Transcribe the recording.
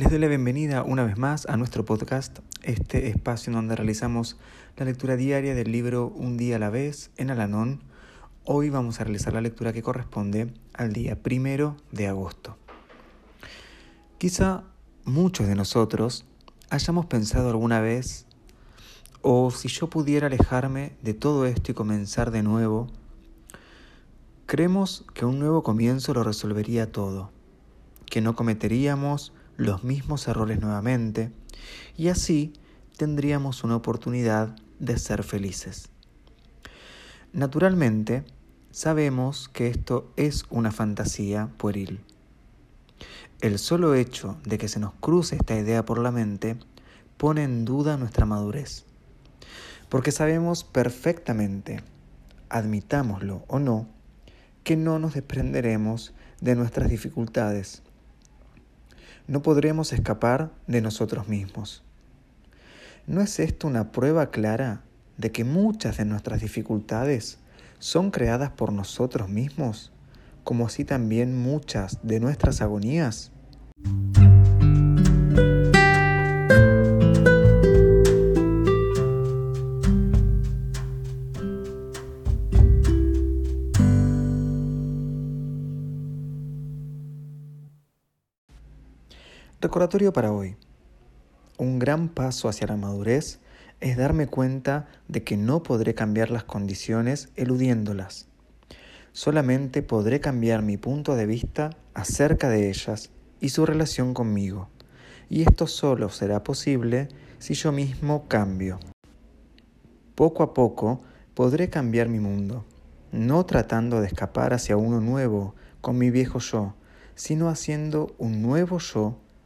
Les doy la bienvenida una vez más a nuestro podcast, este espacio en donde realizamos la lectura diaria del libro Un día a la vez en Alanón Hoy vamos a realizar la lectura que corresponde al día primero de agosto. Quizá muchos de nosotros hayamos pensado alguna vez, o si yo pudiera alejarme de todo esto y comenzar de nuevo, creemos que un nuevo comienzo lo resolvería todo, que no cometeríamos los mismos errores nuevamente, y así tendríamos una oportunidad de ser felices. Naturalmente, sabemos que esto es una fantasía pueril. El solo hecho de que se nos cruce esta idea por la mente pone en duda nuestra madurez, porque sabemos perfectamente, admitámoslo o no, que no nos desprenderemos de nuestras dificultades. No podremos escapar de nosotros mismos. ¿No es esto una prueba clara de que muchas de nuestras dificultades son creadas por nosotros mismos, como así también muchas de nuestras agonías? Recordatorio para hoy. Un gran paso hacia la madurez es darme cuenta de que no podré cambiar las condiciones eludiéndolas. Solamente podré cambiar mi punto de vista acerca de ellas y su relación conmigo. Y esto solo será posible si yo mismo cambio. Poco a poco podré cambiar mi mundo, no tratando de escapar hacia uno nuevo con mi viejo yo, sino haciendo un nuevo yo